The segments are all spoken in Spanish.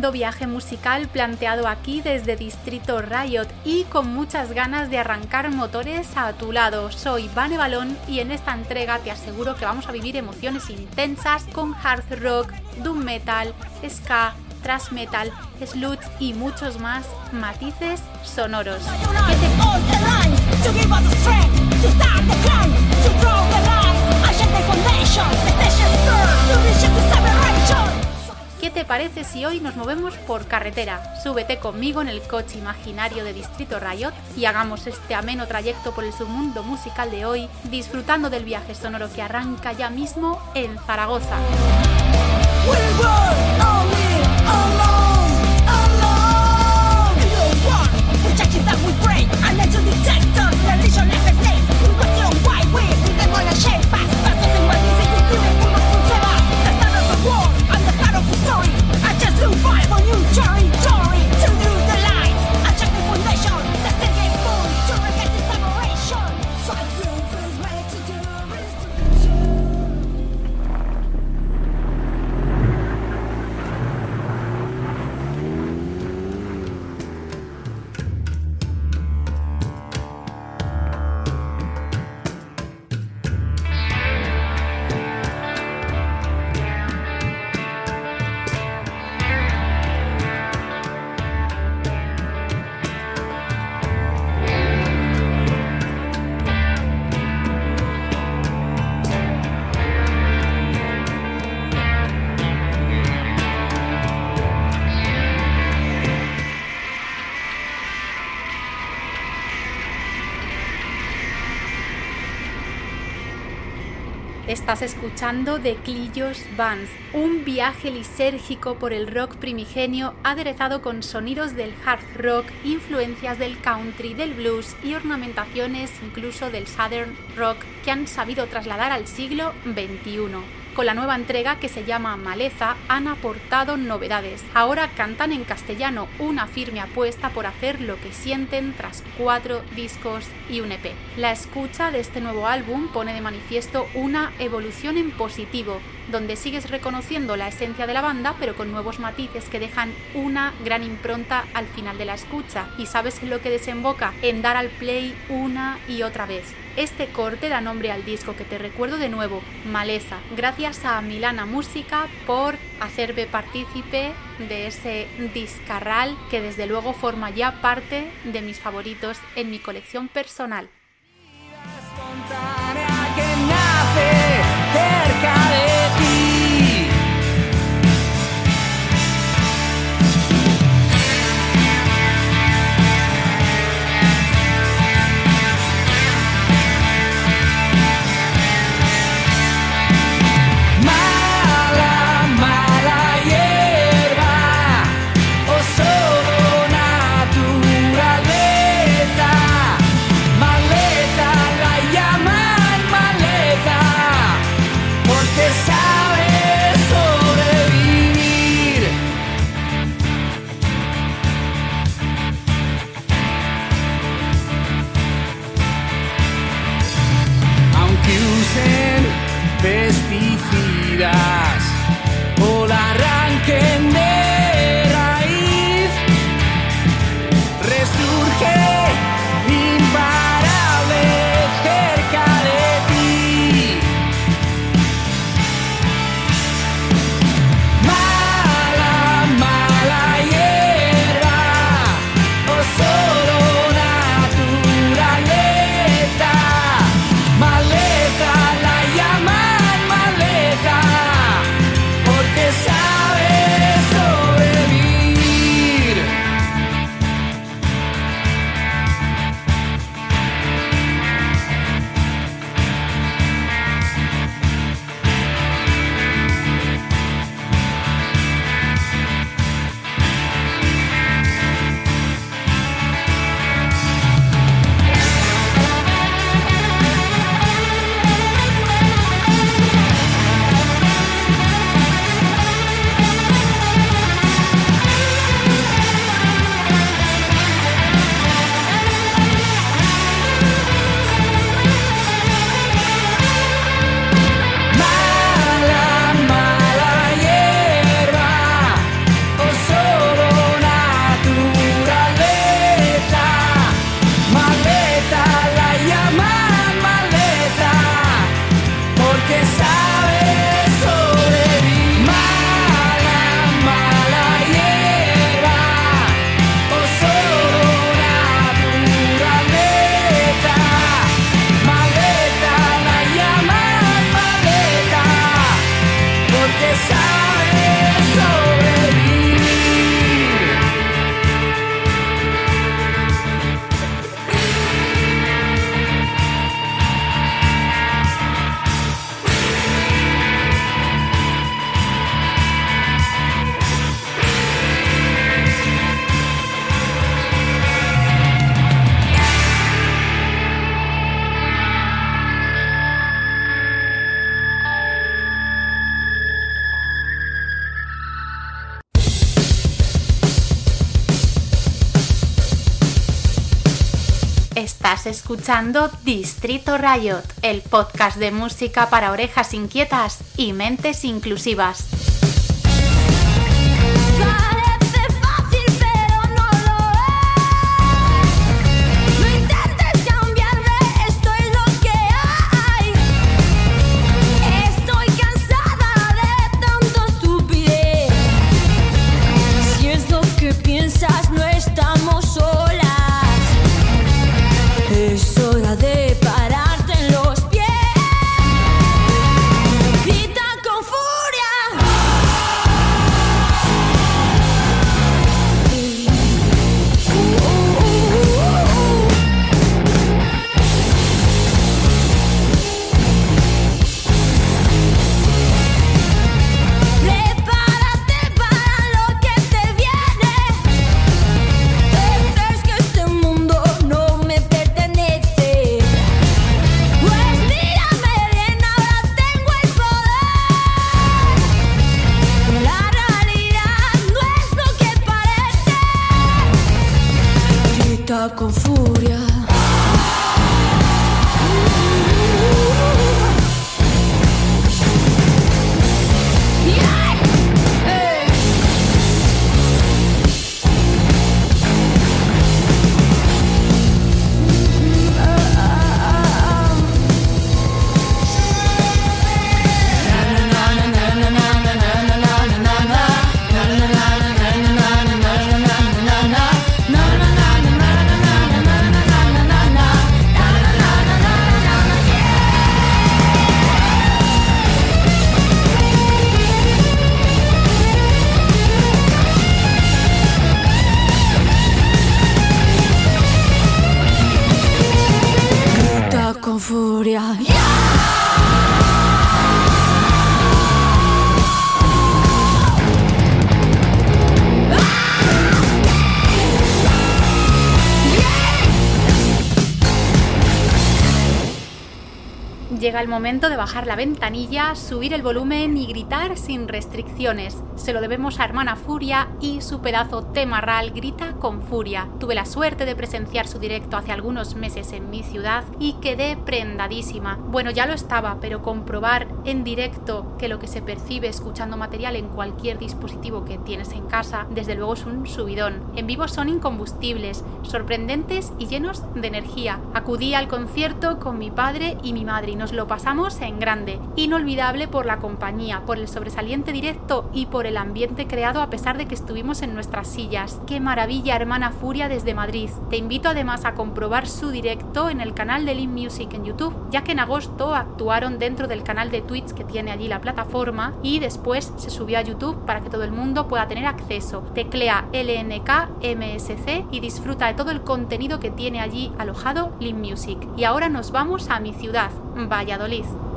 viaje musical planteado aquí desde Distrito Riot y con muchas ganas de arrancar motores a tu lado. Soy Vane Balón y en esta entrega te aseguro que vamos a vivir emociones intensas con hard rock, doom metal, ska, thrash metal, sludge y muchos más matices sonoros. ¿Qué te parece si hoy nos movemos por carretera? Súbete conmigo en el coche imaginario de Distrito Riot y hagamos este ameno trayecto por el submundo musical de hoy, disfrutando del viaje sonoro que arranca ya mismo en Zaragoza. Estás escuchando The Clillos Bands, un viaje lisérgico por el rock primigenio aderezado con sonidos del hard rock, influencias del country, del blues y ornamentaciones incluso del southern rock que han sabido trasladar al siglo XXI. Con la nueva entrega que se llama Maleza han aportado novedades. Ahora cantan en castellano, una firme apuesta por hacer lo que sienten tras cuatro discos y un EP. La escucha de este nuevo álbum pone de manifiesto una evolución en positivo, donde sigues reconociendo la esencia de la banda, pero con nuevos matices que dejan una gran impronta al final de la escucha. Y sabes en lo que desemboca en dar al play una y otra vez. Este corte da nombre al disco que te recuerdo de nuevo, Maleza. Gracias a Milana Música por hacerme partícipe de ese discarral que desde luego forma ya parte de mis favoritos en mi colección personal. Escuchando Distrito Riot, el podcast de música para orejas inquietas y mentes inclusivas. Llega momento de bajar la ventanilla, subir el volumen y gritar sin restricciones. Se lo debemos a Hermana Furia y su pedazo temarral grita con furia. Tuve la suerte de presenciar su directo hace algunos meses en mi ciudad y quedé prendadísima. Bueno, ya lo estaba, pero comprobar en directo que lo que se percibe escuchando material en cualquier dispositivo que tienes en casa, desde luego es un subidón. En vivo son incombustibles, sorprendentes y llenos de energía. Acudí al concierto con mi padre y mi madre y nos lo pasamos en grande, inolvidable por la compañía, por el sobresaliente directo y por el ambiente creado a pesar de que estuvimos en nuestras sillas. ¡Qué maravilla, hermana Furia desde Madrid! Te invito además a comprobar su directo en el canal de Lean Music en YouTube, ya que en agosto actuaron dentro del canal de Twitch que tiene allí la plataforma y después se subió a YouTube para que todo el mundo pueda tener acceso. Teclea LNK MSC y disfruta de todo el contenido que tiene allí alojado Lean Music. Y ahora nos vamos a mi ciudad, Valladolid.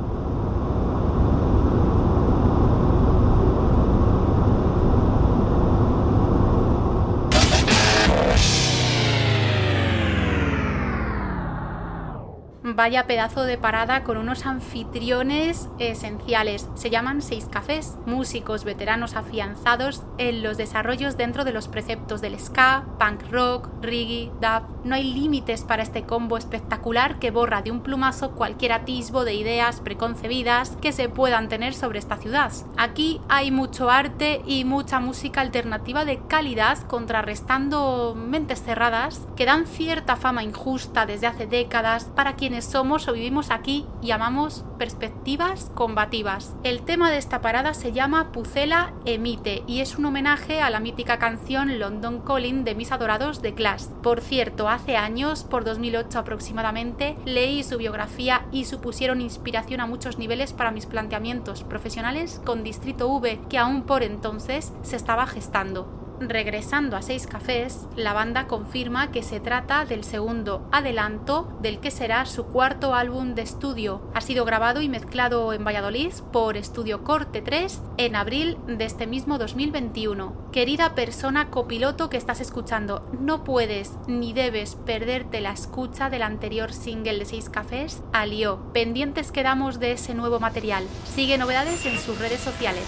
Vaya pedazo de parada con unos anfitriones esenciales. Se llaman Seis Cafés, músicos veteranos afianzados en los desarrollos dentro de los preceptos del ska, punk rock, reggae, dub. No hay límites para este combo espectacular que borra de un plumazo cualquier atisbo de ideas preconcebidas que se puedan tener sobre esta ciudad. Aquí hay mucho arte y mucha música alternativa de calidad contrarrestando mentes cerradas que dan cierta fama injusta desde hace décadas para quienes somos o vivimos aquí y llamamos perspectivas combativas. El tema de esta parada se llama Pucela Emite y es un homenaje a la mítica canción London Calling de mis adorados de Clash. Por cierto, hace años, por 2008 aproximadamente, leí su biografía y supusieron inspiración a muchos niveles para mis planteamientos profesionales con Distrito V, que aún por entonces se estaba gestando. Regresando a Seis Cafés, la banda confirma que se trata del segundo adelanto del que será su cuarto álbum de estudio. Ha sido grabado y mezclado en Valladolid por Estudio Corte 3 en abril de este mismo 2021. Querida persona copiloto que estás escuchando, no puedes ni debes perderte la escucha del anterior single de Seis Cafés, Alio. Pendientes quedamos de ese nuevo material. Sigue novedades en sus redes sociales.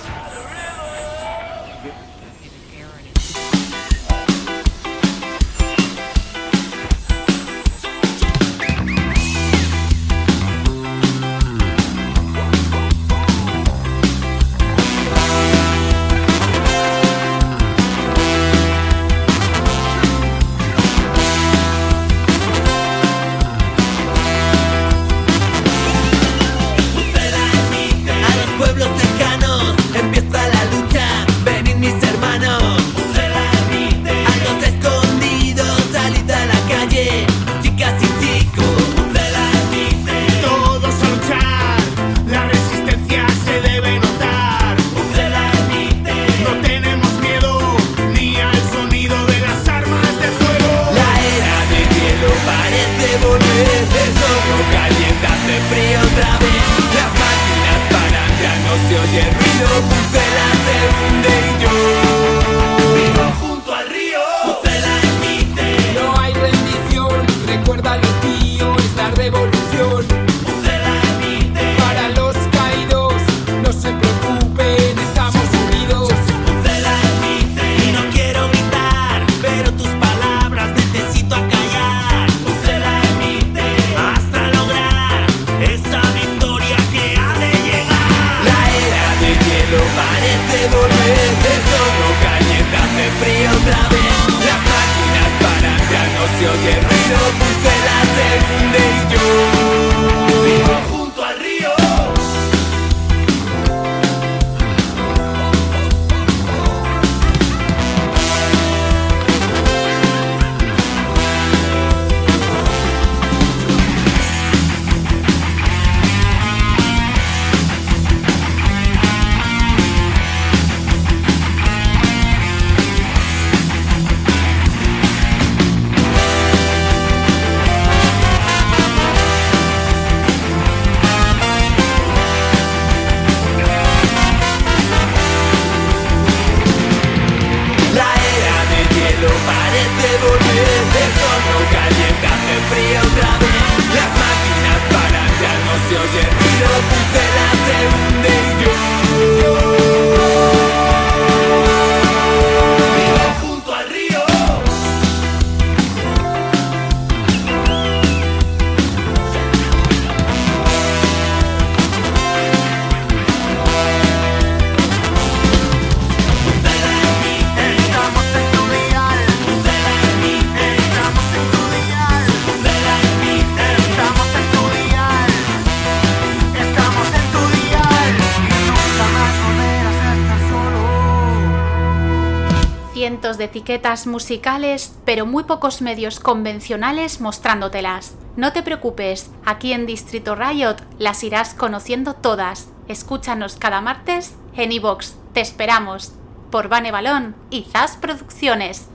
Etiquetas musicales, pero muy pocos medios convencionales mostrándotelas. No te preocupes, aquí en Distrito Riot las irás conociendo todas. Escúchanos cada martes en iVox. Te esperamos. Por Vane Balón y Zas Producciones.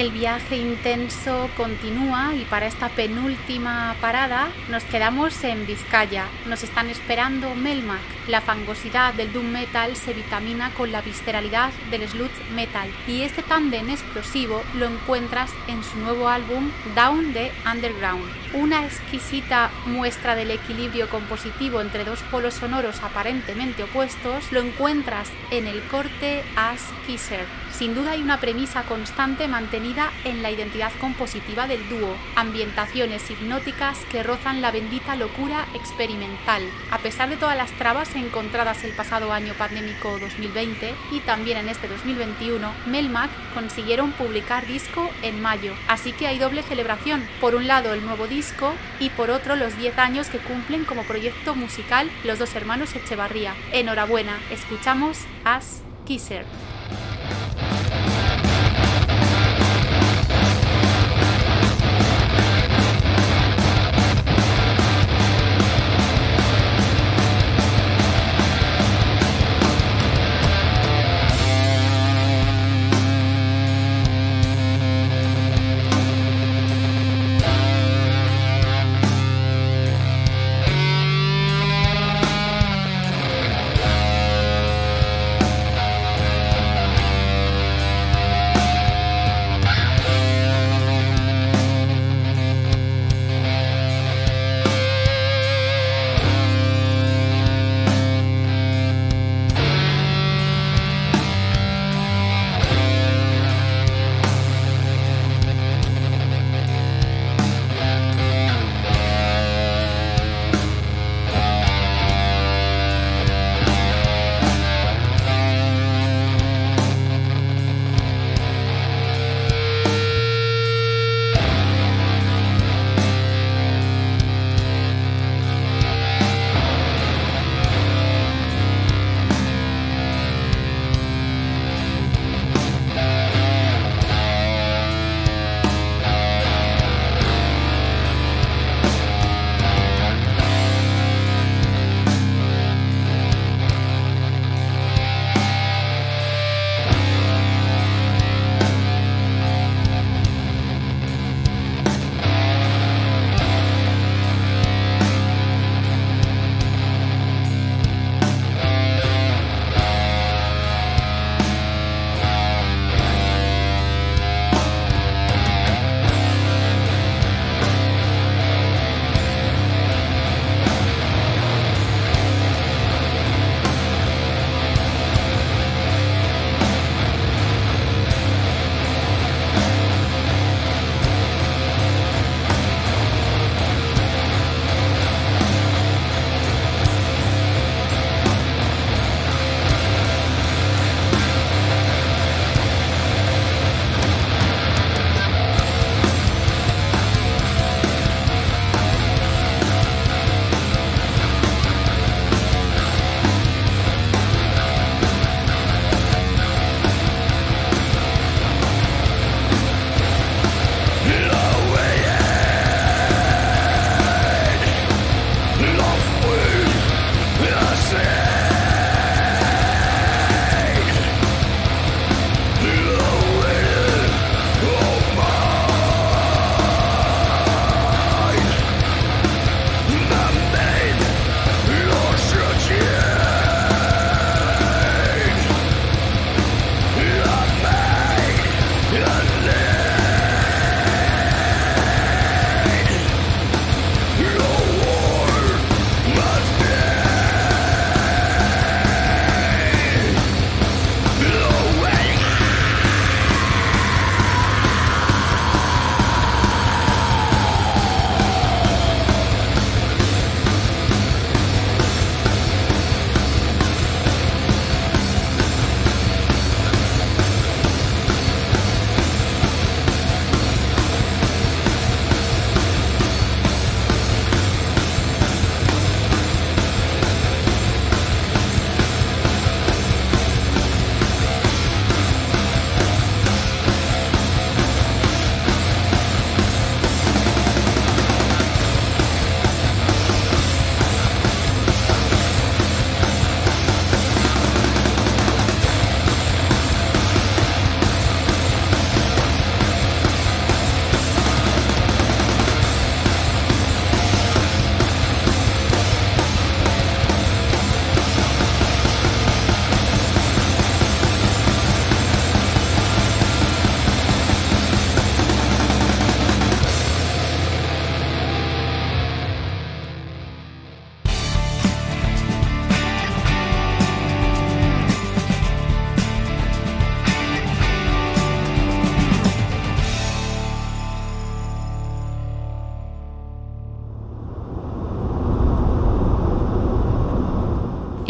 El viaje intenso continúa y para esta penúltima parada nos quedamos en Vizcaya. Nos están esperando Melmac. La fangosidad del doom metal se vitamina con la visceralidad del sludge metal y este tándem explosivo lo encuentras en su nuevo álbum Down the Underground. Una exquisita muestra del equilibrio compositivo entre dos polos sonoros aparentemente opuestos lo encuentras en el corte As Kisser. Sin duda hay una premisa constante mantenida en la identidad compositiva del dúo, ambientaciones hipnóticas que rozan la bendita locura experimental. A pesar de todas las trabas encontradas el pasado año pandémico 2020 y también en este 2021, Melmac consiguieron publicar disco en mayo, así que hay doble celebración. Por un lado el nuevo disco y por otro los 10 años que cumplen como proyecto musical los dos hermanos Echevarría. Enhorabuena, escuchamos As Kisser.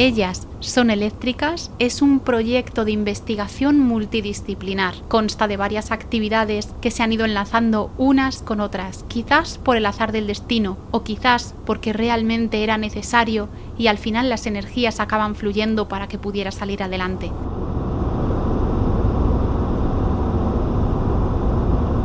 Ellas son eléctricas es un proyecto de investigación multidisciplinar. Consta de varias actividades que se han ido enlazando unas con otras, quizás por el azar del destino o quizás porque realmente era necesario y al final las energías acaban fluyendo para que pudiera salir adelante.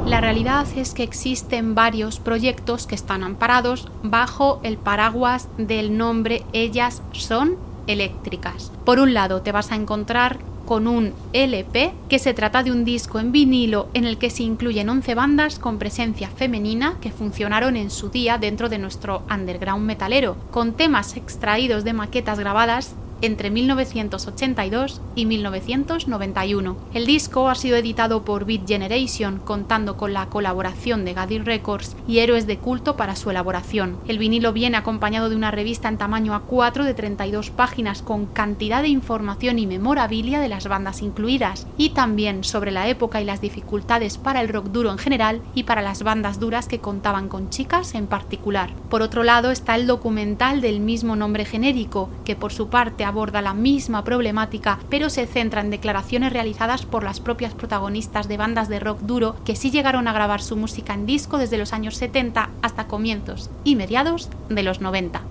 La realidad es que existen varios proyectos que están amparados bajo el paraguas del nombre Ellas son eléctricas. Por un lado te vas a encontrar con un LP, que se trata de un disco en vinilo en el que se incluyen 11 bandas con presencia femenina que funcionaron en su día dentro de nuestro underground metalero, con temas extraídos de maquetas grabadas entre 1982 y 1991. El disco ha sido editado por Beat Generation, contando con la colaboración de Gadir Records y Héroes de Culto para su elaboración. El vinilo viene acompañado de una revista en tamaño A4 de 32 páginas con cantidad de información y memorabilia de las bandas incluidas, y también sobre la época y las dificultades para el rock duro en general y para las bandas duras que contaban con chicas en particular. Por otro lado está el documental del mismo nombre genérico, que por su parte aborda la misma problemática, pero se centra en declaraciones realizadas por las propias protagonistas de bandas de rock duro que sí llegaron a grabar su música en disco desde los años 70 hasta comienzos y mediados de los 90.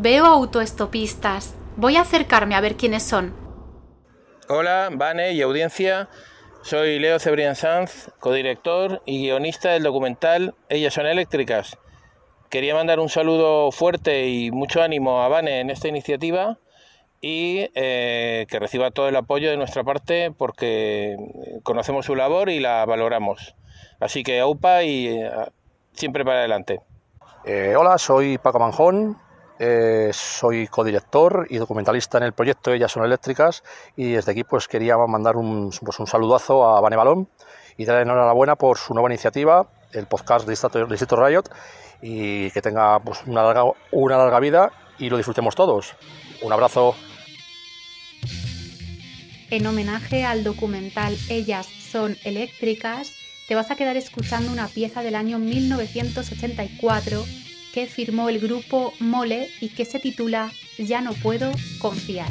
Veo autoestopistas, Voy a acercarme a ver quiénes son. Hola, Vane y audiencia. Soy Leo Cebrián Sanz, codirector y guionista del documental Ellas son eléctricas. Quería mandar un saludo fuerte y mucho ánimo a Vane en esta iniciativa y eh, que reciba todo el apoyo de nuestra parte porque conocemos su labor y la valoramos. Así que AUPA y eh, siempre para adelante. Eh, hola, soy Paco Manjón, eh, soy codirector y documentalista en el proyecto Ellas son eléctricas y desde aquí pues quería mandar un, pues, saludazo a Vane Balón y darle enhorabuena por su nueva iniciativa, el podcast de Distrito, Riot y que tenga pues, una, larga, una larga vida y lo disfrutemos todos. Un abrazo. En homenaje al documental Ellas son eléctricas, te vas a quedar escuchando una pieza del año 1984 que firmó el grupo Mole y que se titula Ya no puedo confiar.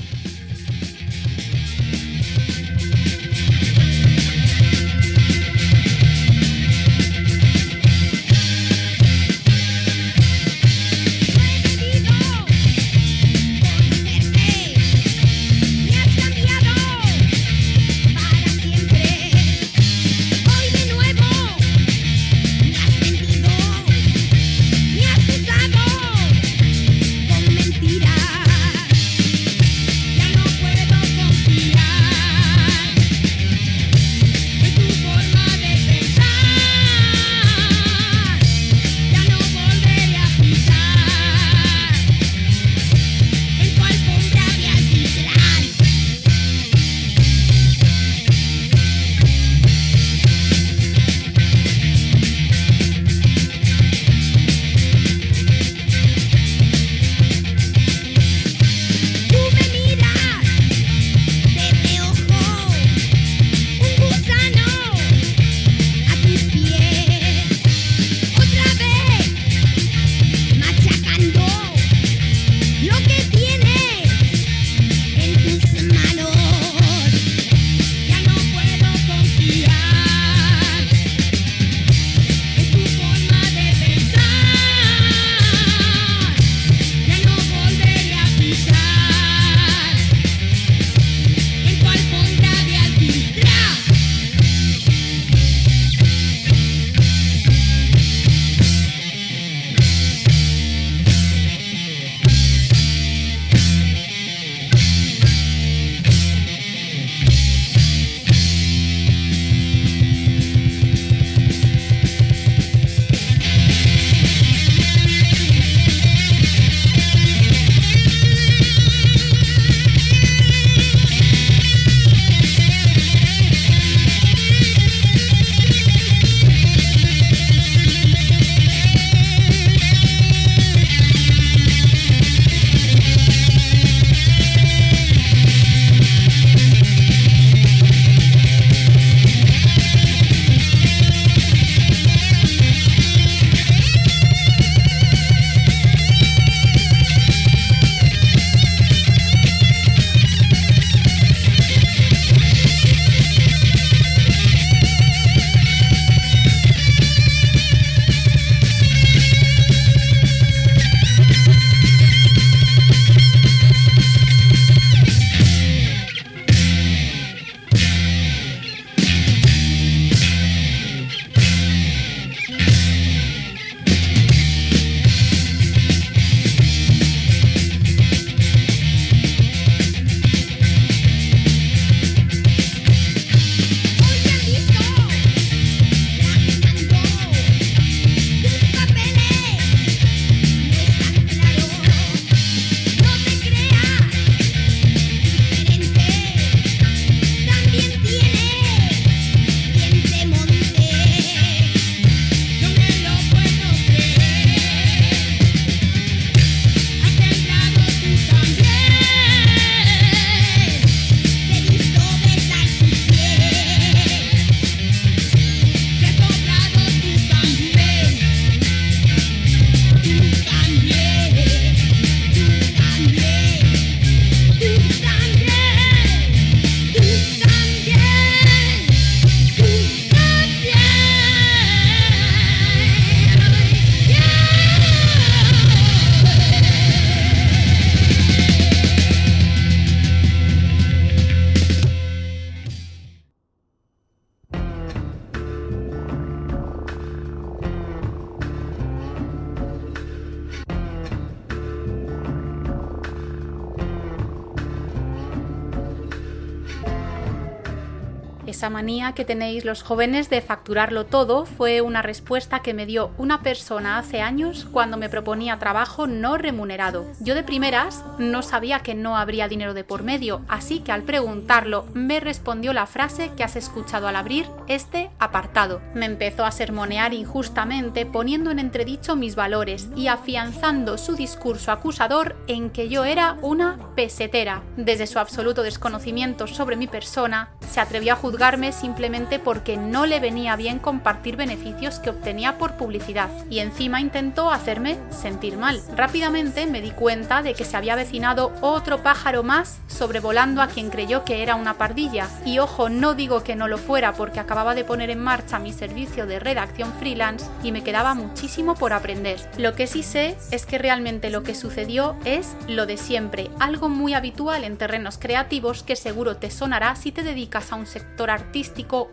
Que tenéis los jóvenes de facturarlo todo fue una respuesta que me dio una persona hace años cuando me proponía trabajo no remunerado. Yo de primeras no sabía que no habría dinero de por medio, así que al preguntarlo me respondió la frase que has escuchado al abrir este apartado. Me empezó a sermonear injustamente poniendo en entredicho mis valores y afianzando su discurso acusador en que yo era una pesetera. Desde su absoluto desconocimiento sobre mi persona, se atrevió a juzgarme simplemente porque no le venía bien compartir beneficios que obtenía por publicidad y encima intentó hacerme sentir mal. Rápidamente me di cuenta de que se había avecinado otro pájaro más sobrevolando a quien creyó que era una pardilla. Y ojo, no digo que no lo fuera porque acababa de poner en marcha mi servicio de redacción freelance y me quedaba muchísimo por aprender. Lo que sí sé es que realmente lo que sucedió es lo de siempre, algo muy habitual en terrenos creativos que seguro te sonará si te dedicas a un sector artístico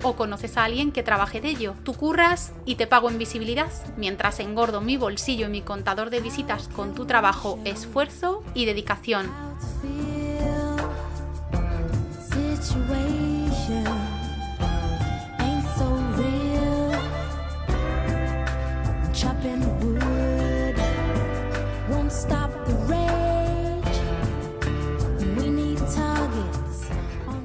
o conoces a alguien que trabaje de ello. Tú curras y te pago en visibilidad, mientras engordo mi bolsillo y mi contador de visitas con tu trabajo, esfuerzo y dedicación.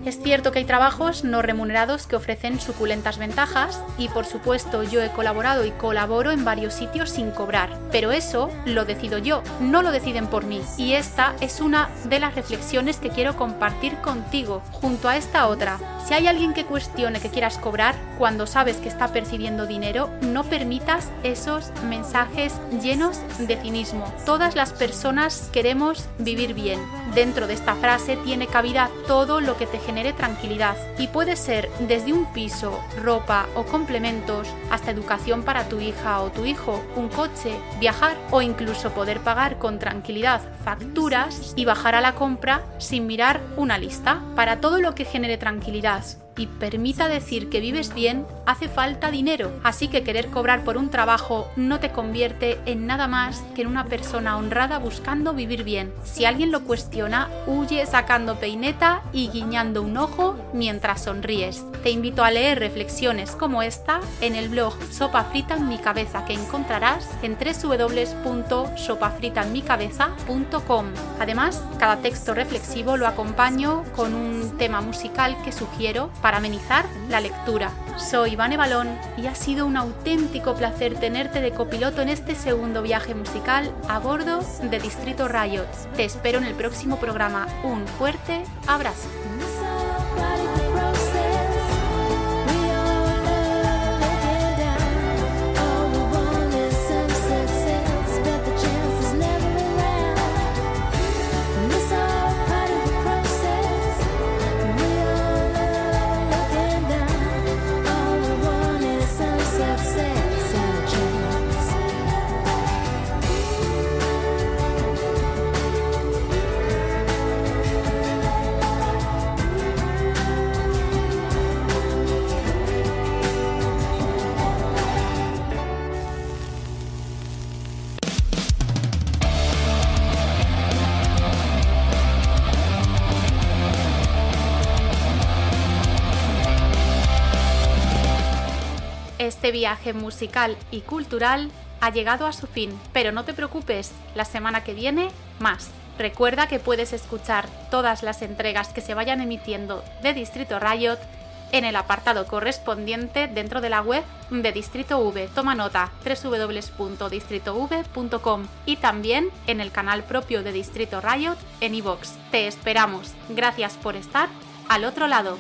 Es cierto que hay trabajos no remunerados que ofrecen suculentas ventajas y por supuesto yo he colaborado y colaboro en varios sitios sin cobrar, pero eso lo decido yo, no lo deciden por mí. Y esta es una de las reflexiones que quiero compartir contigo, junto a esta otra. Si hay alguien que cuestione que quieras cobrar, cuando sabes que está percibiendo dinero, no permitas esos mensajes llenos de cinismo. Todas las personas queremos vivir bien. Dentro de esta frase tiene cabida todo lo que te genera tranquilidad y puede ser desde un piso, ropa o complementos hasta educación para tu hija o tu hijo, un coche, viajar o incluso poder pagar con tranquilidad facturas y bajar a la compra sin mirar una lista. Para todo lo que genere tranquilidad y permita decir que vives bien, hace falta dinero. Así que querer cobrar por un trabajo no te convierte en nada más que en una persona honrada buscando vivir bien. Si alguien lo cuestiona, huye sacando peineta y guiñando un ojo mientras sonríes. Te invito a leer reflexiones como esta en el blog Sopa Frita en mi cabeza que encontrarás en www.sopafritanmicabeza.com. Además, cada texto reflexivo lo acompaño con un tema musical que sugiero para amenizar la lectura. Soy Vane Balón y ha sido un auténtico placer tenerte de copiloto en este segundo viaje musical a bordo de Distrito Riot. Te espero en el próximo programa. Un fuerte abrazo. Este viaje musical y cultural ha llegado a su fin, pero no te preocupes, la semana que viene más. Recuerda que puedes escuchar todas las entregas que se vayan emitiendo de Distrito Riot en el apartado correspondiente dentro de la web de Distrito V. Toma nota www.distritov.com y también en el canal propio de Distrito Riot en iVoox. Te esperamos. Gracias por estar al otro lado.